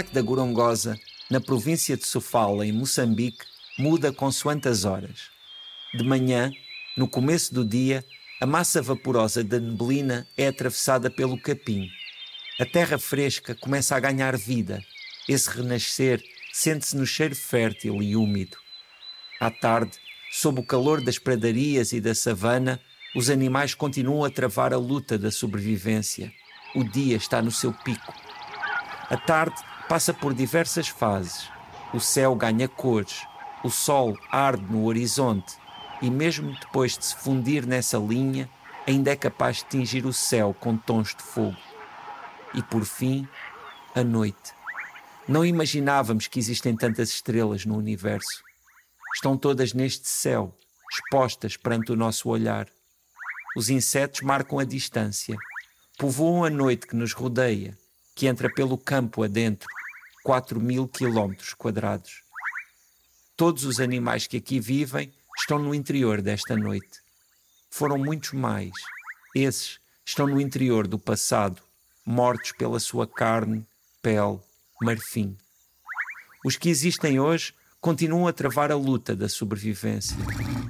Parque da Gorongosa, na província de Sofala, em Moçambique, muda consoante as horas. De manhã, no começo do dia, a massa vaporosa da neblina é atravessada pelo capim. A terra fresca começa a ganhar vida. Esse renascer sente-se no cheiro fértil e úmido. À tarde, sob o calor das pradarias e da savana, os animais continuam a travar a luta da sobrevivência. O dia está no seu pico. A tarde passa por diversas fases. O céu ganha cores, o sol arde no horizonte e, mesmo depois de se fundir nessa linha, ainda é capaz de tingir o céu com tons de fogo. E por fim, a noite. Não imaginávamos que existem tantas estrelas no universo. Estão todas neste céu, expostas perante o nosso olhar. Os insetos marcam a distância, povoam a noite que nos rodeia, que entra pelo campo adentro, 4 mil quilómetros quadrados. Todos os animais que aqui vivem estão no interior desta noite. Foram muitos mais. Esses estão no interior do passado, mortos pela sua carne, pele, marfim. Os que existem hoje continuam a travar a luta da sobrevivência.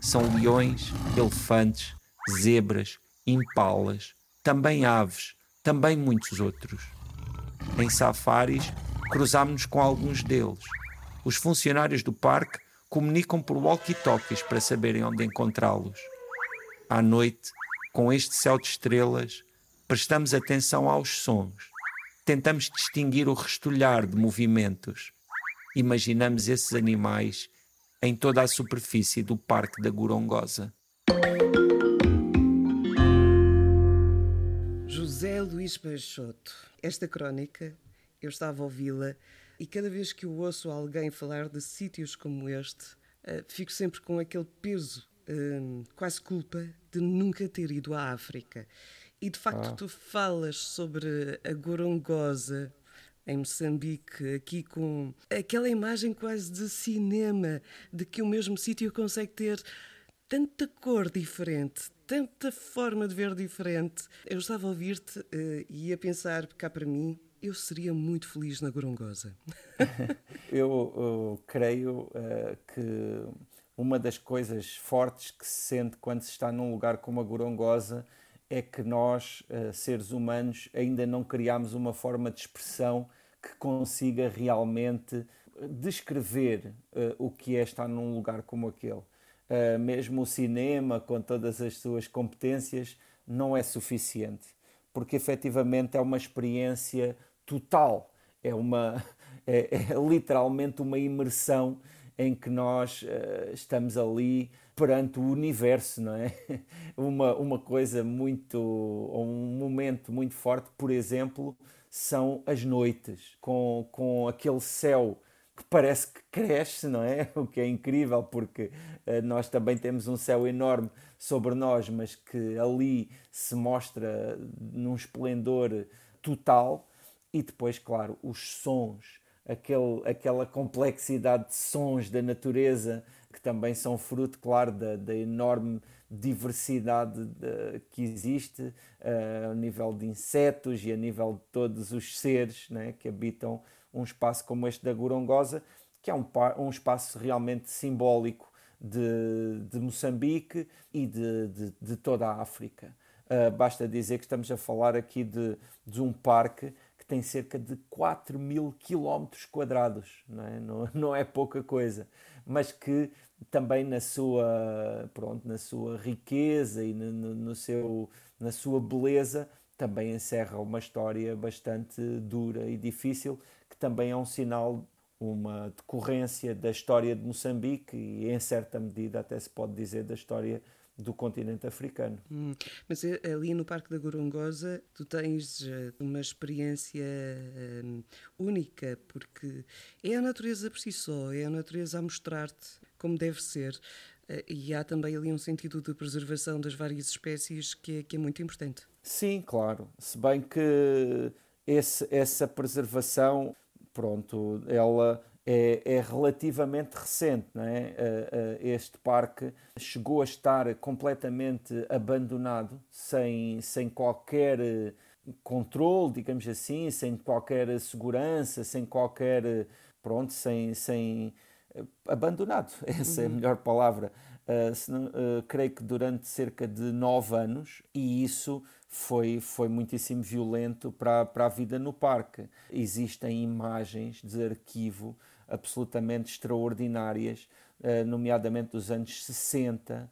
São leões, elefantes, zebras, impalas, também aves, também muitos outros. Em safaris, cruzámos-nos com alguns deles. Os funcionários do parque comunicam por walkie-talkies para saberem onde encontrá-los. À noite, com este céu de estrelas, prestamos atenção aos sons. Tentamos distinguir o restolhar de movimentos. Imaginamos esses animais em toda a superfície do Parque da Gorongosa. José Luís Peixoto. Esta crónica, eu estava a ouvi-la e cada vez que eu ouço alguém falar de sítios como este, uh, fico sempre com aquele peso, uh, quase culpa, de nunca ter ido à África. E de facto, ah. tu falas sobre a Gorongosa em Moçambique, aqui com aquela imagem quase de cinema, de que o mesmo sítio consegue ter tanta cor diferente, tanta forma de ver diferente. Eu estava a ouvir-te uh, e a pensar cá para mim, eu seria muito feliz na Gorongosa. eu, eu, creio uh, que uma das coisas fortes que se sente quando se está num lugar como a Gorongosa é que nós, uh, seres humanos, ainda não criamos uma forma de expressão que consiga realmente descrever uh, o que é estar num lugar como aquele. mesmo o cinema, com todas as suas competências, não é suficiente porque efetivamente é uma experiência total, é, uma, é, é literalmente uma imersão em que nós uh, estamos ali perante o universo, não é? Uma, uma coisa muito, um momento muito forte, por exemplo, são as noites, com, com aquele céu que parece que cresce, não é? O que é incrível, porque uh, nós também temos um céu enorme sobre nós, mas que ali se mostra num esplendor total. E depois, claro, os sons, aquele, aquela complexidade de sons da natureza, que também são fruto, claro, da, da enorme diversidade de, que existe uh, a nível de insetos e a nível de todos os seres né, que habitam um espaço como este da Gorongosa, que é um, um espaço realmente simbólico de, de Moçambique e de, de, de toda a África. Uh, basta dizer que estamos a falar aqui de, de um parque que tem cerca de 4 mil quilómetros quadrados, não é? Não é pouca coisa, mas que também na sua, pronto, na sua riqueza e no, no seu, na sua beleza também encerra uma história bastante dura e difícil, que também é um sinal, uma decorrência da história de Moçambique e, em certa medida, até se pode dizer da história do continente africano. Hum, mas eh, ali no Parque da Gorongosa tu tens eh, uma experiência hum, única, porque é a natureza por si só, é a natureza a mostrar-te como deve ser. Uh, e há também ali um sentido de preservação das várias espécies que é, que é muito importante. Sim, claro. Se bem que esse, essa preservação, pronto, ela é, é, relativamente recente. Não é? Este parque chegou a estar completamente abandonado, sem, sem qualquer controle, digamos assim, sem qualquer segurança, sem qualquer. Pronto, sem. sem abandonado, essa é a uhum. melhor palavra. Uh, se, uh, creio que durante cerca de nove anos, e isso foi, foi muitíssimo violento para, para a vida no parque. Existem imagens de arquivo absolutamente extraordinárias, uh, nomeadamente dos anos 60,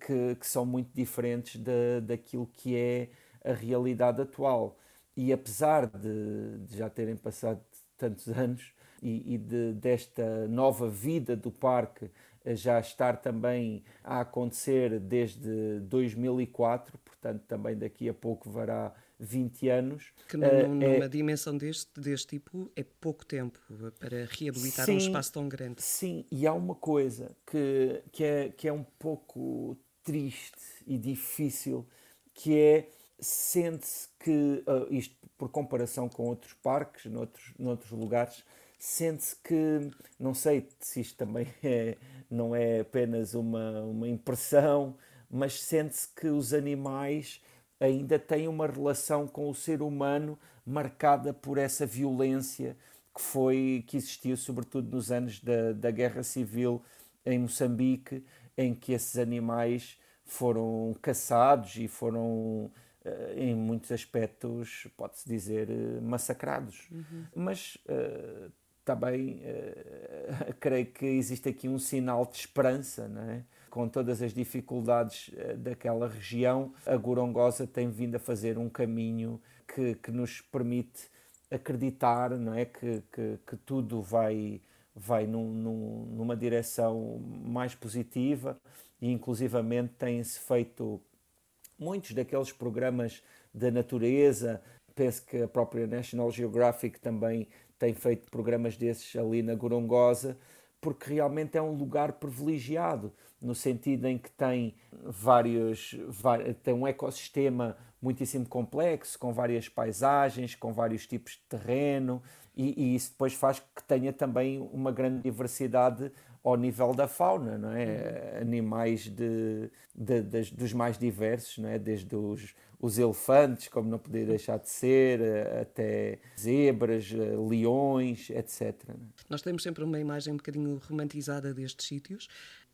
que, que, são muito diferentes da, daquilo que é a realidade atual. E apesar de, de já terem passado tantos anos, e, e de, desta nova vida do parque já estar também a acontecer desde 2004, portanto, também daqui a pouco vará 20 anos. Que eh, numa, é, dimensão deste, deste tipo é pouco tempo para reabilitar sim, um espaço tão grande. Sim, e há uma coisa que, que, é, que é um pouco triste e difícil, que é sente-se que, uh, isto por comparação com outros parques, noutros, noutros lugares, sente-se que, não sei se isto também é, não é apenas uma, uma impressão, mas sente-se que os animais ainda têm uma relação com o ser humano marcada por essa violência que foi que existiu sobretudo nos anos da, da guerra civil em Moçambique, em que esses animais foram caçados e foram eh, em muitos aspectos, pode-se dizer, eh, massacrados. Uhum. Mas uh, também uh, creio que existe aqui um sinal de esperança, não é? Com todas as dificuldades uh, daquela região, a Gorongosa tem vindo a fazer um caminho que, que nos permite acreditar não é? que, que, que tudo vai, vai num, num, numa direção mais positiva e inclusivamente têm-se feito muitos daqueles programas da natureza, penso que a própria National Geographic também tem feito programas desses ali na Gorongosa, porque realmente é um lugar privilegiado, no sentido em que tem vários, tem um ecossistema muitíssimo complexo, com várias paisagens, com vários tipos de terreno, e, e isso depois faz que tenha também uma grande diversidade ao nível da fauna, não é? Animais de, de, de, dos mais diversos, não é? Desde os, os elefantes, como não poderia deixar de ser, até zebras, eh, leões, etc. É? Nós temos sempre uma imagem um bocadinho romantizada destes sítios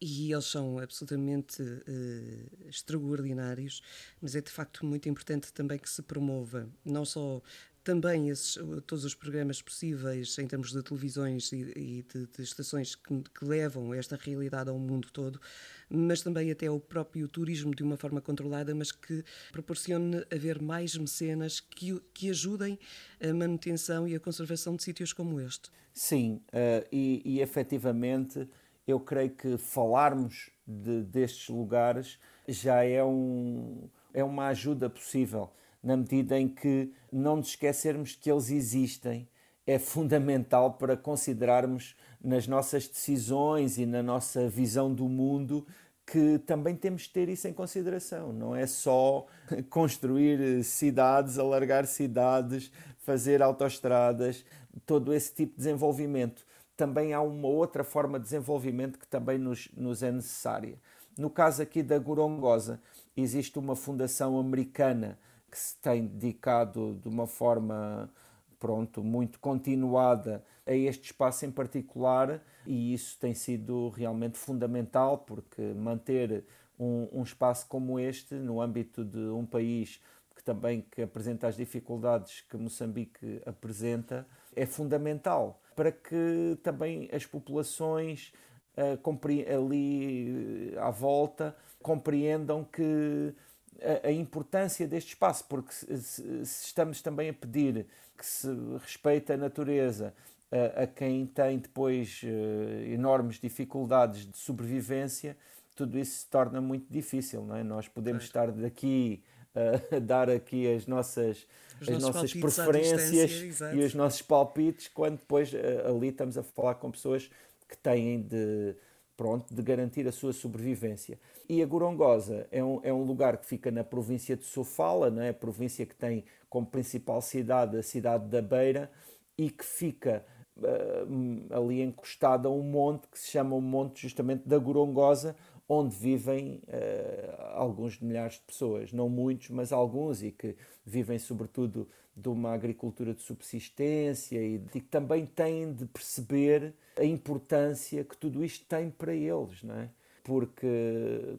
e eles são absolutamente uh, extraordinários, mas é de facto muito importante também que se promova não só também esses, todos os programas possíveis em termos de televisões e, e de, de, estações que, que, levam esta realidade ao mundo todo, mas também até o próprio turismo de uma forma controlada, mas que proporcione haver mais mecenas que, que ajudem a manutenção e a conservação de sítios como este. Sim, uh, e, e efetivamente eu creio que falarmos de, destes lugares já é, um, é uma ajuda possível na medida em que não nos esquecermos que eles existem, é fundamental para considerarmos nas nossas decisões e na nossa visão do mundo que também temos de ter isso em consideração. Não é só construir cidades, alargar cidades, fazer autoestradas, todo esse tipo de desenvolvimento. Também há uma outra forma de desenvolvimento que também nos, nos é necessária. No caso aqui da Gorongosa, existe uma fundação americana que se tem dedicado de uma forma pronto, muito continuada a este espaço em particular e isso tem sido realmente fundamental porque manter um, um, espaço como este no âmbito de um país que também que apresenta as dificuldades que Moçambique apresenta é fundamental para que também as populações uh, ali à volta compreendam que a, a, importância deste espaço, porque se, se, se, estamos também a pedir que se respeite a natureza a, a quem tem depois uh, enormes dificuldades de sobrevivência, tudo isso se torna muito difícil, não é? Nós podemos estar daqui a dar aqui as nossas, as, as nossas preferências e os nossos palpites, quando depois uh, ali estamos a falar com pessoas que têm de pronto, de garantir a sua sobrevivência. E a Gorongosa é um, é um lugar que fica na província de Sofala, não é? a província que tem como principal cidade a cidade da Beira e que fica uh, ali encostada a um monte que se chama o Monte justamente da Gorongosa, onde vivem uh, alguns milhares de pessoas, não muitos, mas alguns, e que vivem sobretudo de uma agricultura de subsistência e, e também têm de perceber a importância que tudo isto tem para eles, não é? Porque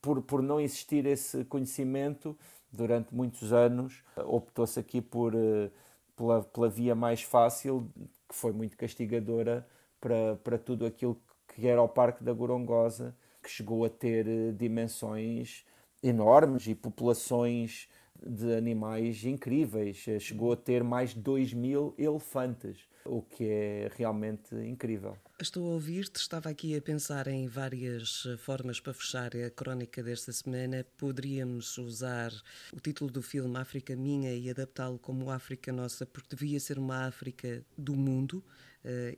por, por não existir esse conhecimento, durante muitos anos optou-se aqui por, uh, pela, pela via mais fácil, que foi muito castigadora para, para tudo aquilo que era o Parque da Gorongosa, que chegou a ter eh, dimensões enormes e populações de animais incríveis. Eh, chegou a ter mais de 2 mil elefantes, o que é realmente incrível. Estou a ouvir-te, estava aqui a pensar em várias eh, formas para fechar a crónica desta semana. Poderíamos usar o título do filme África Minha e adaptá-lo como África Nossa, porque devia ser uma África do mundo,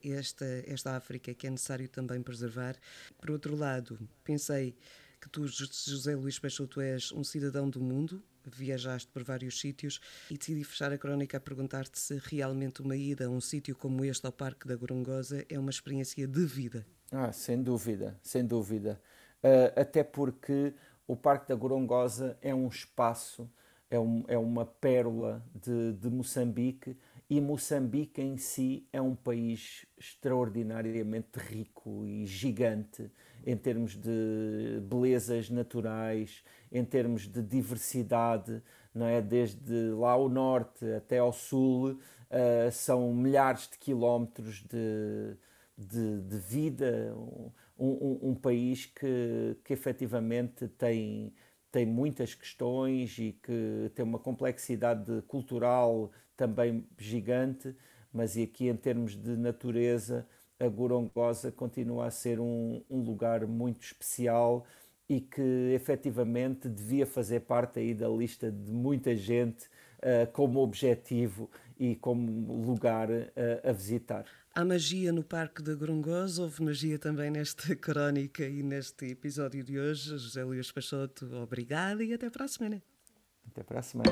esta, esta África que é necessário também preservar. Por outro lado, pensei que tu, José Luís Peixoto, és um cidadão do mundo, viajaste por vários sítios e decidi fechar a crónica a perguntar-te se realmente uma ida a um sítio como este, ao Parque da Gorongosa, é uma experiência de vida. Ah, sem dúvida, sem dúvida. Uh, até porque o Parque da Gorongosa é um espaço, é, um, é uma pérola de, de Moçambique e Moçambique em si é um país extraordinariamente rico e gigante em termos de belezas naturais, em termos de diversidade, não é? Desde lá ao norte até ao sul, uh, são milhares de quilómetros de, de, de vida, um, um, um, país que, que efetivamente tem, tem muitas questões e que tem uma complexidade cultural também gigante, mas aqui em termos de natureza a Gorongosa continua a ser um, um lugar muito especial e que efetivamente devia fazer parte aí da lista de muita gente uh, como objetivo e como lugar uh, a visitar. Há magia no Parque da Gorongosa, houve magia também nesta crónica e neste episódio de hoje. José Luís Peixoto, obrigado e até para a semana. Até para a semana.